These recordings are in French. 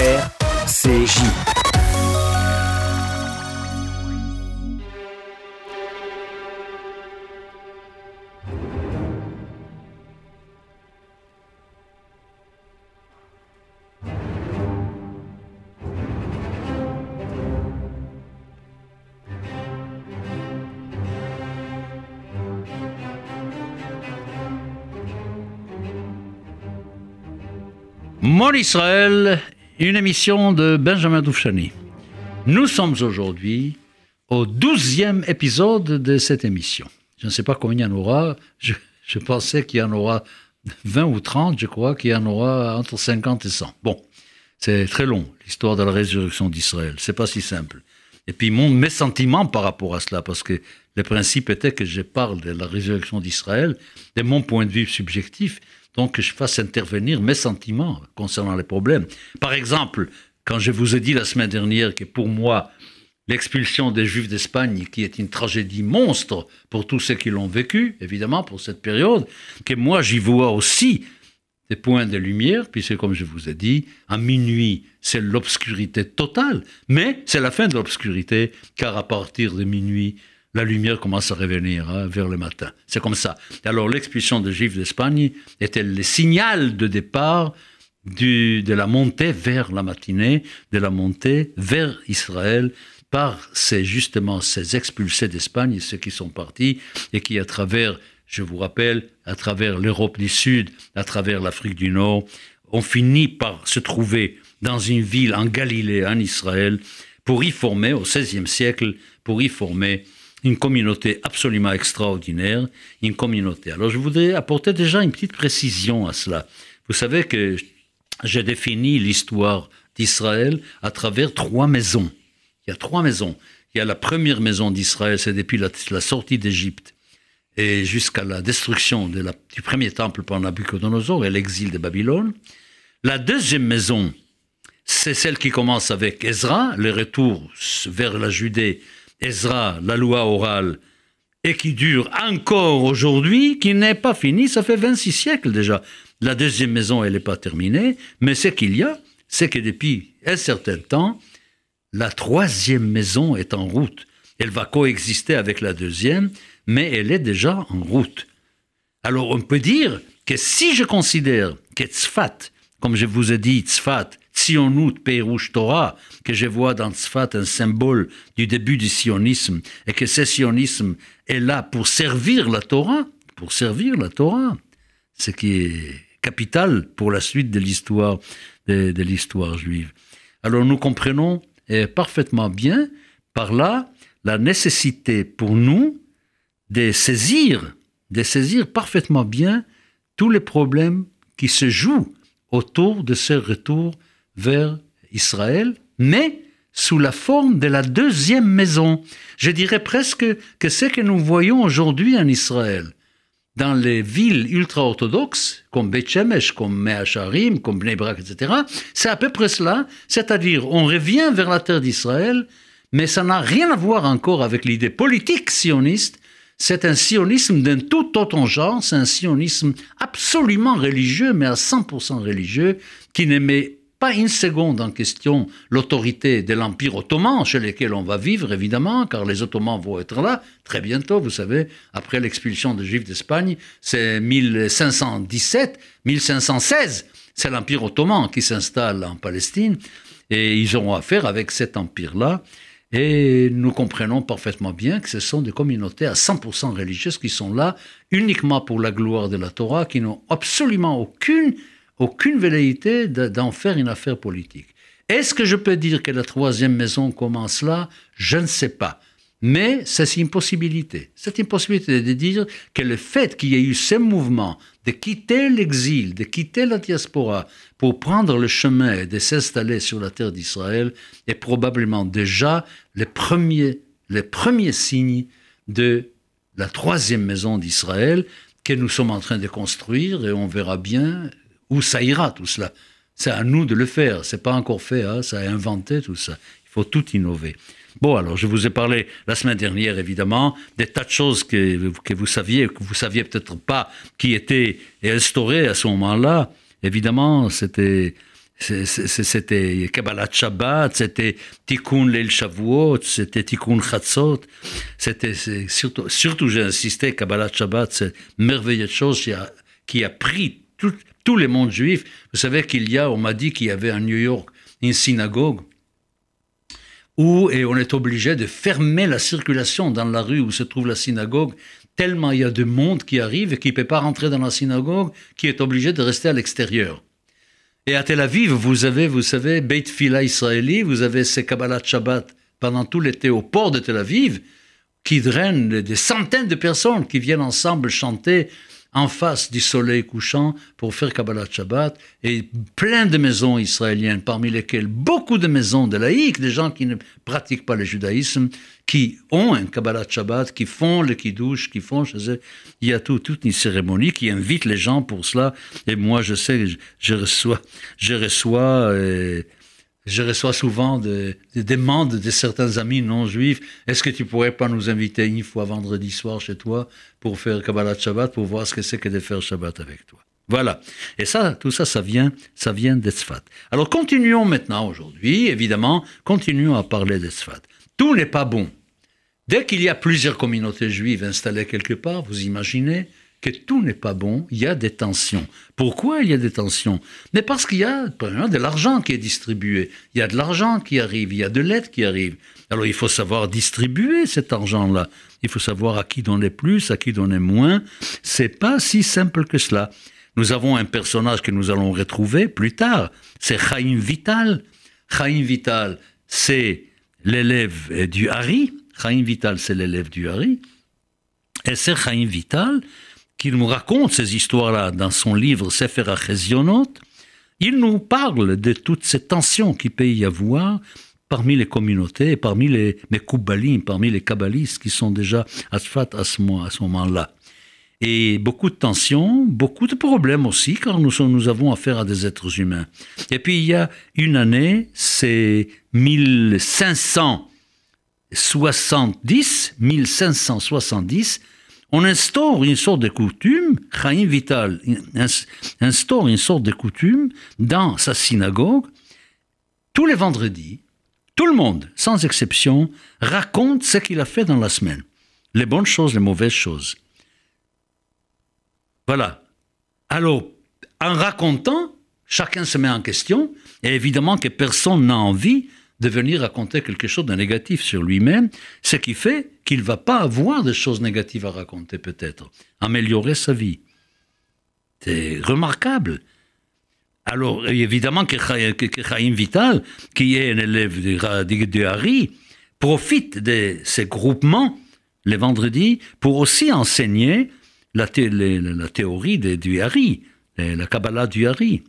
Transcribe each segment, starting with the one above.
RCJ. Mon Israël, une émission de Benjamin Doufchani. Nous sommes aujourd'hui au douzième épisode de cette émission. Je ne sais pas combien il y en aura. Je, pensais qu'il y en aura 20 ou 30, je crois qu'il y en aura entre 50 et 100. Bon, c'est très long, l'histoire de la résurrection d'Israël. C'est pas si simple. Et puis mon, mes sentiments par rapport à cela, parce que le principe était que je parle de la résurrection d'Israël, de mon point de vue subjectif, donc que je fasse intervenir mes sentiments concernant les problèmes. Par exemple, quand je vous ai dit la semaine dernière que pour moi, l'expulsion des Juifs d'Espagne, qui est une tragédie monstre pour tous ceux qui l'ont vécu, évidemment, pour cette période, que moi j'y vois aussi des points de lumière, puisque comme je vous ai dit, à minuit, c'est l'obscurité totale, mais c'est la fin de l'obscurité, car à partir de minuit, la lumière commence à revenir hein, vers le matin. C'est comme ça. Alors l'expulsion des Juifs d'Espagne était le signal de départ de la montée vers la matinée, de la montée vers Israël par ces justement ces expulsés d'Espagne, ceux qui sont partis et qui à travers, je vous rappelle, à travers l'Europe du Sud, à travers l'Afrique du Nord, ont fini par se trouver dans une ville en Galilée, en Israël, pour y former, au XVIe siècle, pour y former une communauté absolument extraordinaire, une communauté. Alors je voudrais apporter déjà une petite précision à cela. Vous savez que j'ai défini l'histoire d'Israël à travers trois maisons. Il y a trois maisons. Il y a la première maison d'Israël, c'est depuis la, sortie d'Égypte et jusqu'à la destruction du premier temple par Nabucodonosor et l'exil de Babylone. La deuxième maison, c'est celle qui commence avec Ezra, le retour vers la Judée Ezra, la loi orale, et qui dure encore aujourd'hui, qui n'est pas finie, ça fait 26 siècles déjà. La deuxième maison, elle n'est pas terminée, mais ce qu'il y a, c'est que depuis un certain temps, la troisième maison est en route. Elle va coexister avec la deuxième, mais elle est déjà en route. Alors on peut dire que si je considère que Tzfat, comme je vous ai dit, Tzfat, Sionut Perush Torah, que je vois dans Tzfat un symbole du début du sionisme, et que ce sionisme est là pour servir la Torah, pour servir la Torah, ce qui est capital pour la suite de l'histoire de l'histoire juive. Alors nous comprenons eh, parfaitement bien par là la nécessité pour nous de saisir, de saisir parfaitement bien tous les problèmes qui se jouent autour de ce retour vers Israël, mais sous la forme de la deuxième maison. Je dirais presque que ce que nous voyons aujourd'hui en Israël, dans les villes ultra-orthodoxes, comme Beth Shemesh, comme Meacharim, comme Bnei Brak, etc., c'est à peu près cela, c'est-à-dire on revient vers la terre d'Israël, mais ça n'a rien à voir encore avec l'idée politique sioniste, c'est un sionisme d'un tout autre genre, c'est un sionisme absolument religieux, mais à 100% religieux, qui n'aimait pas une seconde en question l'autorité de l'Empire ottoman, chez lequel on va vivre évidemment, car les Ottomans vont être là très bientôt, vous savez, après l'expulsion des Juifs d'Espagne, c'est 1517, 1516, c'est l'Empire ottoman qui s'installe en Palestine, et ils auront affaire avec cet empire-là. Et nous comprenons parfaitement bien que ce sont des communautés à 100% religieuses qui sont là uniquement pour la gloire de la Torah, qui n'ont absolument aucune aucune velléité d'en faire une affaire politique. Est-ce que je peux dire que la troisième maison commence là? Je ne sais pas. Mais c'est une possibilité. C'est une possibilité de dire que le fait qu'il y ait eu ce mouvement de quitter l'exil, de quitter la diaspora pour prendre le chemin et de s'installer sur la terre d'Israël est probablement déjà le premier, le premier signe de la troisième maison d'Israël que nous sommes en train de construire et on verra bien où ça ira tout cela? C'est à nous de le faire. C'est pas encore fait. Hein, ça a inventé tout ça. Il faut tout innover. Bon, alors je vous ai parlé la semaine dernière, évidemment, des tas de choses que, que vous saviez, que vous saviez peut-être pas, qui étaient instaurées à ce moment-là. Évidemment, c'était c'était Kabbalah Shabbat, c'était Tikkun Leil Shavuot, c'était Tikkun Chatzot. C'était surtout, surtout j'ai insisté, Kabbalah Shabbat, c'est merveilleuse chose qui a, qui a pris tout, tous les mondes juifs. Vous savez qu'il y a, on m'a dit qu'il y avait à New York une synagogue où et on est obligé de fermer la circulation dans la rue où se trouve la synagogue tellement il y a de monde qui arrive et qui ne peut pas rentrer dans la synagogue, qui est obligé de rester à l'extérieur. Et à Tel Aviv, vous avez, vous savez, Beit Fila israéli, vous avez ces Kabbalah Shabbat pendant tout l'été au port de Tel Aviv, qui drainent des centaines de personnes qui viennent ensemble chanter en face du soleil couchant pour faire Kabbalah Shabbat, et plein de maisons israéliennes, parmi lesquelles beaucoup de maisons de laïcs, des gens qui ne pratiquent pas le judaïsme, qui ont un Kabbalah Shabbat, qui font le kiddush, qui font chez eux. Il y a tout, toute une cérémonie qui invite les gens pour cela. Et moi, je sais, je reçois, je reçois, euh, je reçois souvent des, demandes de certains amis non juifs. Est-ce que tu pourrais pas nous inviter une fois vendredi soir chez toi pour faire Kabbalah Shabbat, pour voir ce que c'est que de faire Shabbat avec toi? Voilà. Et ça, tout ça, ça vient, ça vient d'Esfat. Alors continuons maintenant aujourd'hui, évidemment, continuons à parler d'Esfat. Tout n'est pas bon. Dès qu'il y a plusieurs communautés juives installées quelque part, vous imaginez que tout n'est pas bon, il y a des tensions. Pourquoi il y a des tensions? Mais parce qu'il y a de l'argent qui est distribué, il y a de l'argent qui arrive, il y a de l'aide qui arrive. Alors il faut savoir distribuer cet argent-là. Il faut savoir à qui donner plus, à qui donner moins. C'est pas si simple que cela. Nous avons un personnage que nous allons retrouver plus tard. C'est Chaim Vital. Chaim Vital, c'est l'élève du Hari, Chaim Vital, c'est l'élève du Hari. Et c'est Chaim Vital qui nous raconte ces histoires-là dans son livre Sefer HaChezionot. Il nous parle de toutes ces tensions qu'il peut y avoir parmi les communautés, parmi les Mekoubalim, parmi les Kabbalistes qui sont déjà à ce moment-là. Et beaucoup de tensions, beaucoup de problèmes aussi, car nous, nous avons affaire à des êtres humains. Et puis il y a une année, c'est 1500 70, 1570, on instaure une sorte de coutume, Chaim Vital instaure une sorte de coutume dans sa synagogue. Tous les vendredis, tout le monde, sans exception, raconte ce qu'il a fait dans la semaine. Les bonnes choses, les mauvaises choses. Voilà. Alors, en racontant, chacun se met en question, et évidemment que personne n'a envie de venir raconter quelque chose de négatif sur lui-même, ce qui fait qu'il va pas avoir de choses négatives à raconter peut-être, améliorer sa vie. C'est remarquable. Alors, évidemment que, Chaim Vital, qui est un élève de, de Harry, profite de ces groupements les vendredis pour aussi enseigner la, la théorie de, du Hari, la Kabbalah du Hari.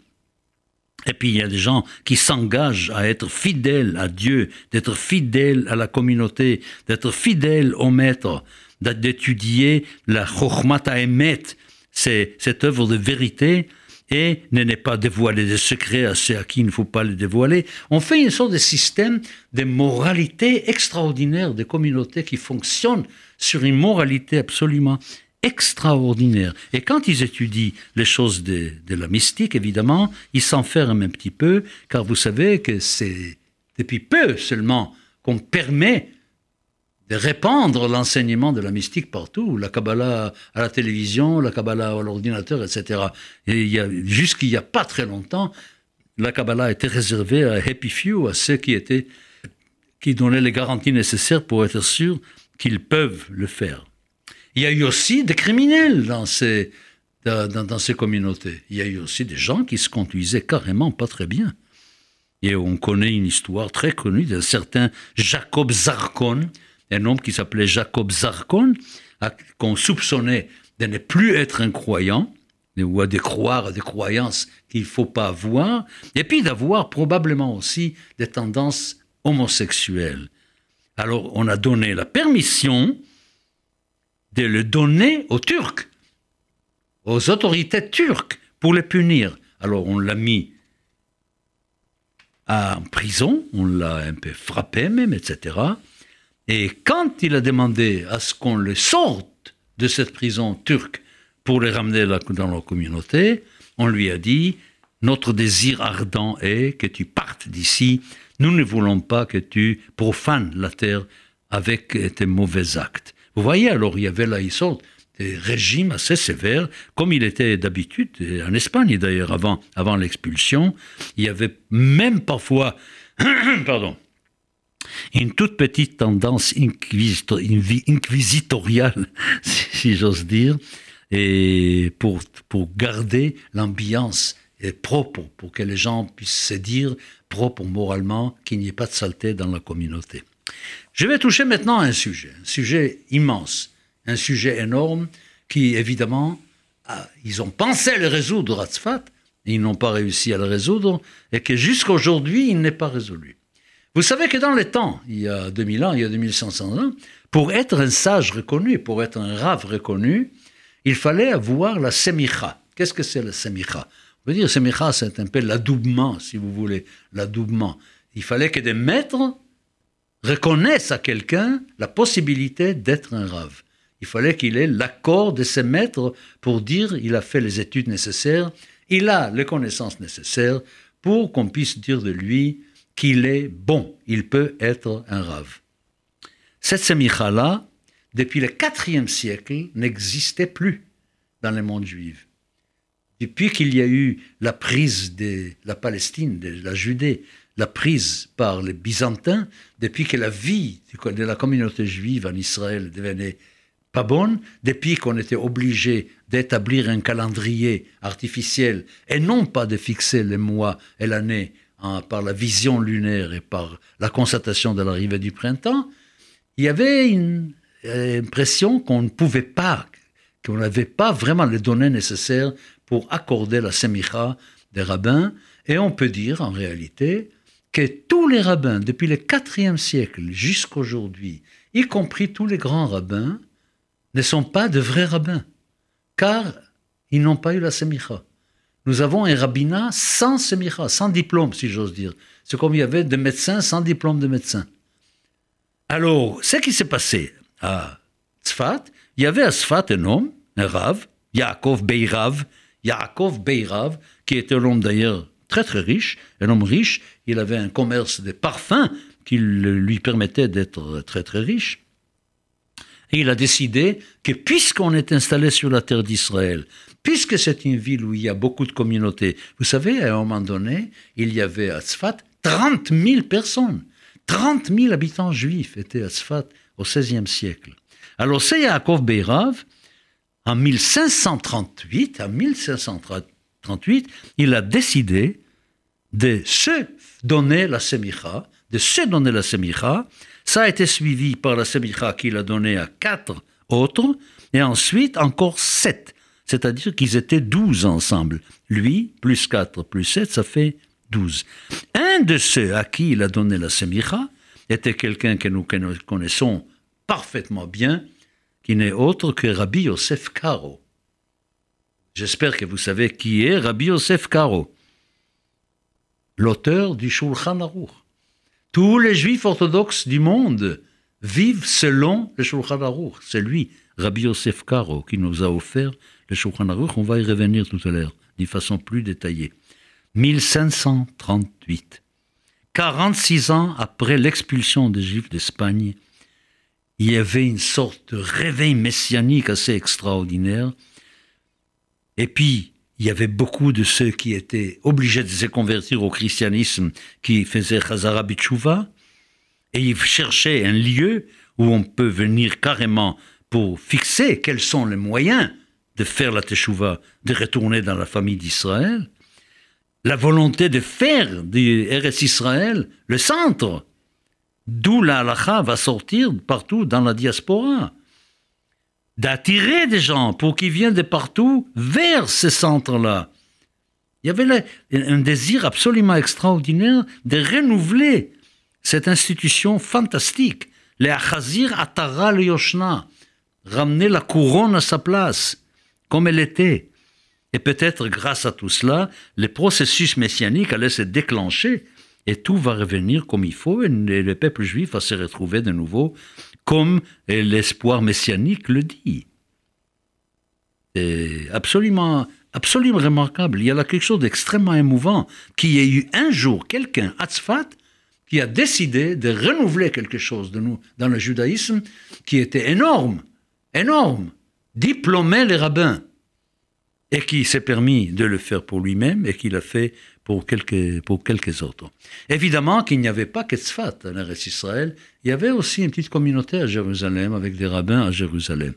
Et puis il y a des gens qui s'engagent à être fidèles à Dieu, d'être fidèles à la communauté, d'être fidèles au maître, d'étudier la Chokhmat Emet, cette œuvre de vérité, et ne n'est pas dévoiler des secrets à ceux à qui il ne faut pas les dévoiler. On fait une sorte de système de moralité extraordinaire des communautés qui fonctionnent sur une moralité absolument extraordinaire. Et quand ils étudient les choses de, la mystique, évidemment, ils s'enferment un petit peu, car vous savez que c'est depuis peu seulement qu'on permet de répandre l'enseignement de la mystique partout, la Kabbalah à la télévision, la Kabbalah à l'ordinateur, etc. Et il y a, jusqu'il n'y a pas très longtemps, la Kabbalah était réservée à Happy Few, à ceux qui étaient, qui donnaient les garanties nécessaires pour être sûrs qu'ils peuvent le faire. Il y a eu aussi des criminels dans ces, dans, ces communautés. Il y a eu aussi des gens qui se conduisaient carrément pas très bien. Et on connaît une histoire très connue d'un certain Jacob Zarkon, un homme qui s'appelait Jacob Zarkon, qu'on soupçonnait de ne plus être un croyant, ou de croire à des croyances qu'il ne faut pas avoir, et puis d'avoir probablement aussi des tendances homosexuelles. Alors on a donné la permission de le donner aux Turcs, aux autorités turques, pour les punir. Alors on l'a mis en prison, on l'a un peu frappé même, etc. Et quand il a demandé à ce qu'on le sorte de cette prison turque pour les ramener dans la communauté, on lui a dit, Notre désir ardent est que tu partes d'ici. Nous ne voulons pas que tu profanes la terre avec tes mauvais actes. Vous voyez, alors il y avait là, ils sont des régimes assez sévères, comme il était d'habitude en Espagne d'ailleurs avant, avant l'expulsion. Il y avait même parfois, pardon, une toute petite tendance inquisitoriale, si j'ose dire, et pour, pour garder l'ambiance propre, pour que les gens puissent se dire propre moralement, qu'il n'y ait pas de saleté dans la communauté. Je vais toucher maintenant un sujet, un sujet immense, un sujet énorme qui, évidemment, ils ont pensé le résoudre à Tzfat, ils n'ont pas réussi à le résoudre, et que jusqu'à aujourd'hui, il n'est pas résolu. Vous savez que dans les temps, il y a 2000 ans, il y a 2500 ans, pour être un sage reconnu, pour être un rave reconnu, il fallait avoir la semicha. Qu'est-ce que c'est la semicha? On veut dire semicha, c'est un peu l'adoubement, si vous voulez, l'adoubement. Il fallait que des maîtres reconnaissent à quelqu'un la possibilité d'être un rave. Il fallait qu'il ait l'accord de ses maîtres pour dire il a fait les études nécessaires, il a les connaissances nécessaires pour qu'on puisse dire de lui qu'il est bon, il peut être un rave. Cette semicha-là, depuis le IVe siècle, n'existait plus dans le monde juif. Depuis qu'il y a eu la prise de la Palestine, de la Judée, la prise par les Byzantins, depuis que la vie de la communauté juive en Israël devenait pas bonne, depuis qu'on était obligé d'établir un calendrier artificiel et non pas de fixer les mois et l'année hein, par la vision lunaire et par la constatation de l'arrivée du printemps, il y avait une impression qu'on ne pouvait pas, qu'on n'avait pas vraiment les données nécessaires pour accorder la semicha des rabbins. Et on peut dire en réalité que tous les rabbins, depuis le IVe siècle jusqu'à aujourd'hui, y compris tous les grands rabbins, ne sont pas de vrais rabbins, car ils n'ont pas eu la semicha. Nous avons un rabbinat sans semicha, sans diplôme, si j'ose dire. C'est comme il y avait des médecins sans diplôme de médecin. Alors, ce qui s'est passé à Tzfat, il y avait à Tzfat un homme, un Rav, Yaakov Beirav, Yaakov Beirav, qui était un homme d'ailleurs très très riche, un homme riche, il avait un commerce de parfums qui lui permettait d'être très très riche. Et il a décidé que puisqu'on est installé sur la terre d'Israël, puisque c'est une ville où il y a beaucoup de communautés, vous savez, à un moment donné, il y avait à Tzfat 30 000 personnes. 30 000 habitants juifs étaient à Tzfat au XVIe siècle. Alors c'est Yaakov Beirav, en 1538, en 1538, il a décidé de se donner la semicha, de se donner la semicha. Ça a été suivi par la semicha qu'il a donnée à quatre autres, et ensuite encore sept. C'est-à-dire qu'ils étaient douze ensemble. Lui, plus quatre, plus sept, ça fait douze. Un de ceux à qui il a donné la semicha était quelqu'un que nous connaissons parfaitement bien, qui n'est autre que Rabbi Yosef Karo. J'espère que vous savez qui est Rabbi Yosef Karo, l'auteur du Shulchan Aruch. Tous les juifs orthodoxes du monde vivent selon le Shulchan Aruch. C'est lui, Rabbi Yosef Karo, qui nous a offert le Shulchan Aruch. On va y revenir tout à l'heure, d'une façon plus détaillée. 1538. 46 ans après l'expulsion des Juifs d'Espagne, il y avait une sorte de réveil messianique assez extraordinaire. Et puis, il y avait beaucoup de ceux qui étaient obligés de se convertir au christianisme, qui faisaient Chazara Bichouva, et ils cherchaient un lieu où on peut venir carrément pour fixer quels sont les moyens de faire la Teshuvah, de retourner dans la famille d'Israël. La volonté de faire du RS Israël le centre D'où la halakha va sortir partout dans la diaspora. D'attirer des gens pour qu'ils viennent de partout vers ces centres-là. Il y avait un désir absolument extraordinaire de renouveler cette institution fantastique, les Achazir Atara le Yoshna, ramener la couronne à sa place, comme elle était. Et peut-être grâce à tout cela, le processus messianique allait se déclencher et tout va revenir comme il faut, et le peuple juif va se retrouver de nouveau comme l'espoir messianique le dit. C'est absolument absolument remarquable. Il y a là quelque chose d'extrêmement émouvant, qu'il y ait eu un jour quelqu'un à Tzfat qui a décidé de renouveler quelque chose de nous dans le judaïsme qui était énorme, énorme, diplômer les rabbins, et qui s'est permis de le faire pour lui-même et qui l'a fait pour quelques, pour quelques autres. Évidemment qu'il n'y avait pas que Tzfat dans reste Israël, il y avait aussi une petite communauté à Jérusalem avec des rabbins à Jérusalem.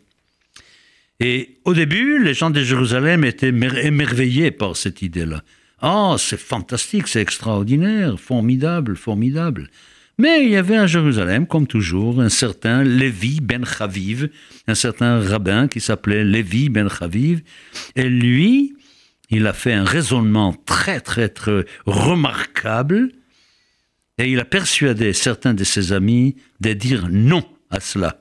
Et au début, les gens de Jérusalem étaient émerveillés par cette idée-là. Oh, c'est fantastique, c'est extraordinaire, formidable, formidable. Mais il y avait à Jérusalem, comme toujours, un certain Lévi ben Chaviv, un certain rabbin qui s'appelait Lévi ben Chaviv, et lui, il a fait un raisonnement très, très, très remarquable, et il a persuadé certains de ses amis de dire non à cela.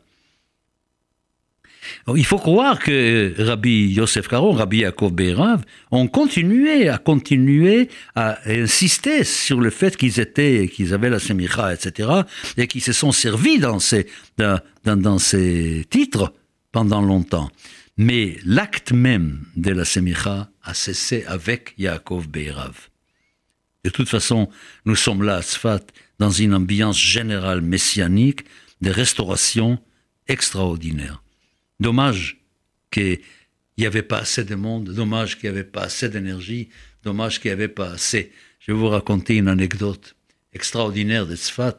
Il faut croire que Rabbi Yosef Karo, Rabbi Yaakov Beirav ont continué à continuer à insister sur le fait qu'ils étaient, qu'ils avaient la semicha, etc., et qu'ils se sont servis dans ces, dans, dans, ces titres pendant longtemps. Mais l'acte même de la semicha a cessé avec Yaakov Beirav. De toute façon, nous sommes là à Sfat dans une ambiance générale messianique de restauration extraordinaire. Dommage qu'il n'y avait pas assez de monde, dommage qu'il n'y avait pas assez d'énergie, dommage qu'il n'y avait pas assez. Je vais vous raconter une anecdote extraordinaire de Tzfat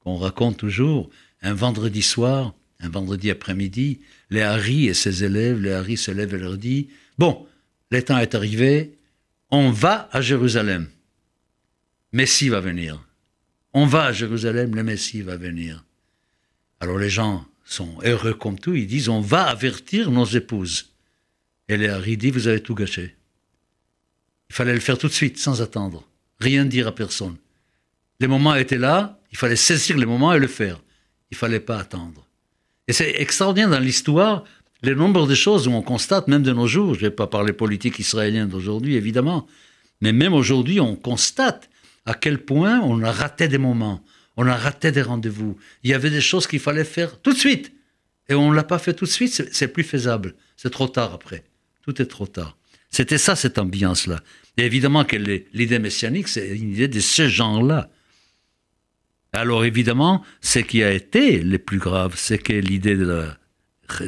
qu'on raconte toujours. Un vendredi soir, un vendredi après-midi, les Harry et ses élèves, les Harry se lèvent et leur disent Bon, le temps est arrivé, on va à Jérusalem. Messie va venir. On va à Jérusalem, le Messie va venir. Alors les gens sont heureux comme tout, ils disent on va avertir nos épouses. Et Léa dit vous avez tout gâché. Il fallait le faire tout de suite, sans attendre, rien dire à personne. Les moments étaient là, il fallait saisir les moments et le faire. Il fallait pas attendre. Et c'est extraordinaire dans l'histoire, le nombre de choses où on constate, même de nos jours, je ne vais pas parler politique israélienne d'aujourd'hui, évidemment, mais même aujourd'hui, on constate à quel point on a raté des moments. On a raté des rendez-vous. Il y avait des choses qu'il fallait faire tout de suite. Et on ne l'a pas fait tout de suite, c'est plus faisable. C'est trop tard après. Tout est trop tard. C'était ça, cette ambiance-là. Et évidemment que l'idée messianique, c'est une idée de ce genre-là. Alors évidemment, ce qui a été le plus grave, c'est que l'idée de la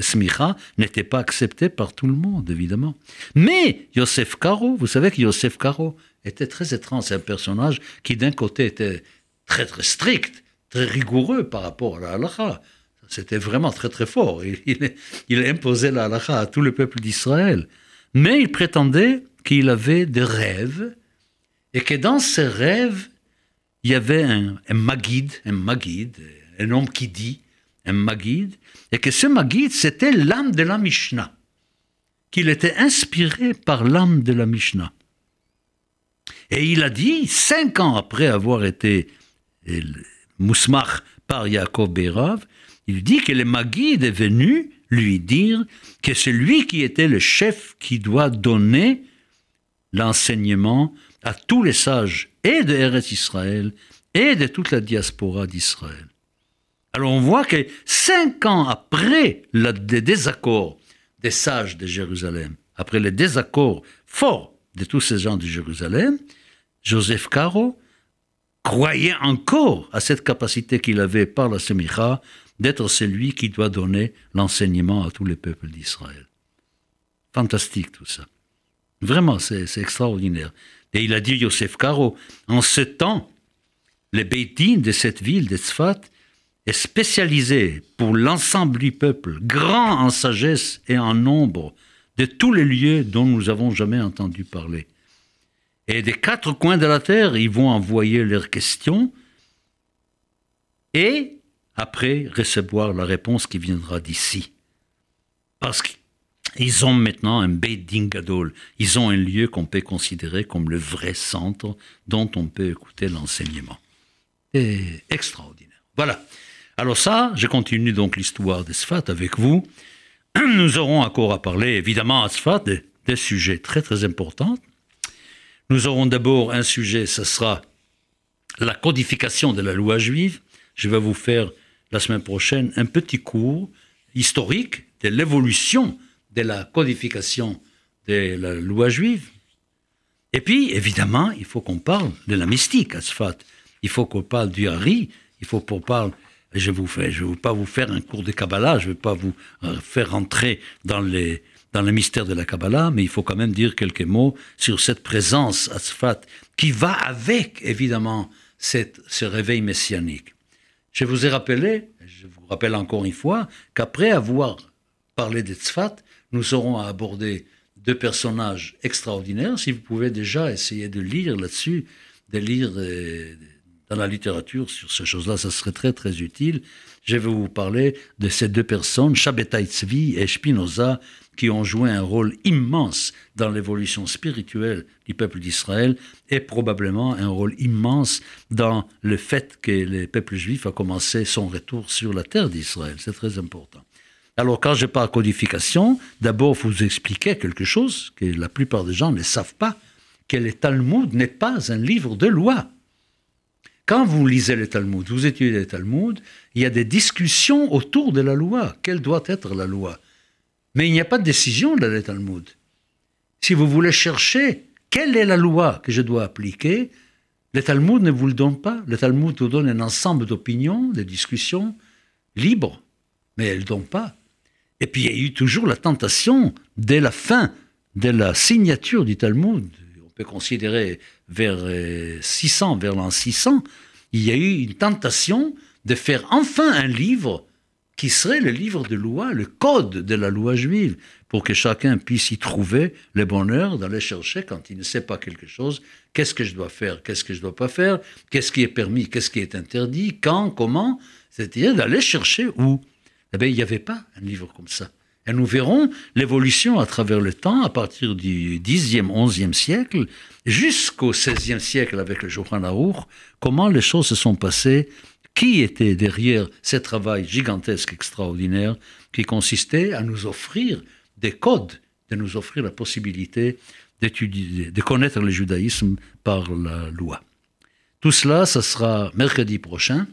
smicha n'était pas acceptée par tout le monde, évidemment. Mais Yosef Karo, vous savez que Yosef Karo était très étrange. C'est un personnage qui d'un côté était très très strict, très rigoureux par rapport à la halakha. C'était vraiment très très fort. Il, imposait la halakha à tout le peuple d'Israël. Mais il prétendait qu'il avait des rêves et que dans ces rêves, il y avait un, un un magid, un homme qui dit, un magid, et que ce magid, c'était l'âme de la Mishnah, qu'il était inspiré par l'âme de la Mishnah. Et il a dit, cinq ans après avoir été et Mousmach par Yaakov Beirav, il dit que le Maguide est venu lui dire que c'est lui qui était le chef qui doit donner l'enseignement à tous les sages et de Eretz Israël et de toute la diaspora d'Israël. Alors on voit que cinq ans après le désaccord des sages de Jérusalem, après le désaccord fort de tous ces gens de Jérusalem, Joseph Caro croyait encore à cette capacité qu'il avait par la Semicha d'être celui qui doit donner l'enseignement à tous les peuples d'Israël. Fantastique tout ça. Vraiment, c'est extraordinaire. Et il a dit, Yosef Karo, en ce temps, le Beitin de cette ville de Tzfat spécialisé pour l'ensemble du peuple, grand en sagesse et en nombre, de tous les lieux dont nous avons jamais entendu parler. Et des quatre coins de la terre, ils vont envoyer leurs questions et après recevoir la réponse qui viendra d'ici. Parce qu'ils ont maintenant un Beit Gadol. Ils ont un lieu qu'on peut considérer comme le vrai centre dont on peut écouter l'enseignement. C'est extraordinaire. Voilà. Alors ça, je continue donc l'histoire d'Esfat avec vous. Nous aurons encore à parler, évidemment, à Sfat, des sujets très très importants. Nous aurons d'abord un sujet, ce sera la codification de la loi juive. Je vais vous faire la semaine prochaine un petit cours historique de l'évolution de la codification de la loi juive. Et puis, évidemment, il faut qu'on parle de la mystique à Sfat. Il faut qu'on parle du Hari. Il faut qu'on parle. Je vous fais, je ne vais pas vous faire un cours de Kabbalah. Je ne vais pas vous euh, faire rentrer dans les dans le mystère de la Kabbalah, mais il faut quand même dire quelques mots sur cette présence à Sfat qui va avec, évidemment, ce réveil messianique. Je vous ai rappelé, je vous rappelle encore une fois, qu'après avoir parlé de Tzfat, nous aurons à aborder deux personnages extraordinaires. Si vous pouvez déjà essayer de lire là-dessus, de lire euh, dans la littérature sur ces choses-là, ça serait très très utile. Je vais vous parler de ces deux personnes, Shabbatai Tzvi et Spinoza, qui ont joué un rôle immense dans l'évolution spirituelle du peuple d'Israël et probablement un rôle immense dans le fait que le peuple juif a commencé son retour sur la terre d'Israël. C'est très important. Alors quand je parle codification, d'abord vous expliquer quelque chose que la plupart des gens ne savent pas, que le Talmud n'est pas un livre de loi. Quand vous lisez le Talmud, vous étudiez le Talmud, il y a des discussions autour de la loi. Quelle doit être la loi? Mais il n'y a pas de décision dans le Talmud. Si vous voulez chercher quelle est la loi que je dois appliquer, le Talmud ne vous le donne pas. Le Talmud vous donne un ensemble d'opinions, de discussions libres, mais elle ne donne pas. Et puis il y a eu toujours la tentation, dès la fin de la signature du Talmud, peut considérer vers 600, vers l'an 600, il y a eu une tentation de faire enfin un livre qui serait le livre de loi, le code de la loi juive, pour que chacun puisse y trouver le bonheur d'aller chercher quand il ne sait pas quelque chose, qu'est-ce que je dois faire, qu'est-ce que je ne dois pas faire, qu'est-ce qui est permis, qu'est-ce qui est interdit, quand, comment, c'est-à-dire d'aller chercher où. Eh bien, il n'y avait pas un livre comme ça. Et nous verrons l'évolution à travers le temps, à partir du 10e, 11e siècle, jusqu'au 16e siècle avec le Johan Aruch, comment les choses se sont passées, qui était derrière ce travail gigantesque, extraordinaire, qui consistait à nous offrir des codes, de nous offrir la possibilité de connaître le judaïsme par la loi. Tout cela, ce sera mercredi prochain,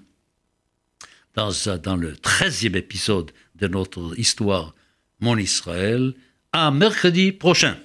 dans, dans le 13e épisode de notre histoire Mon Israël. À mercredi prochain.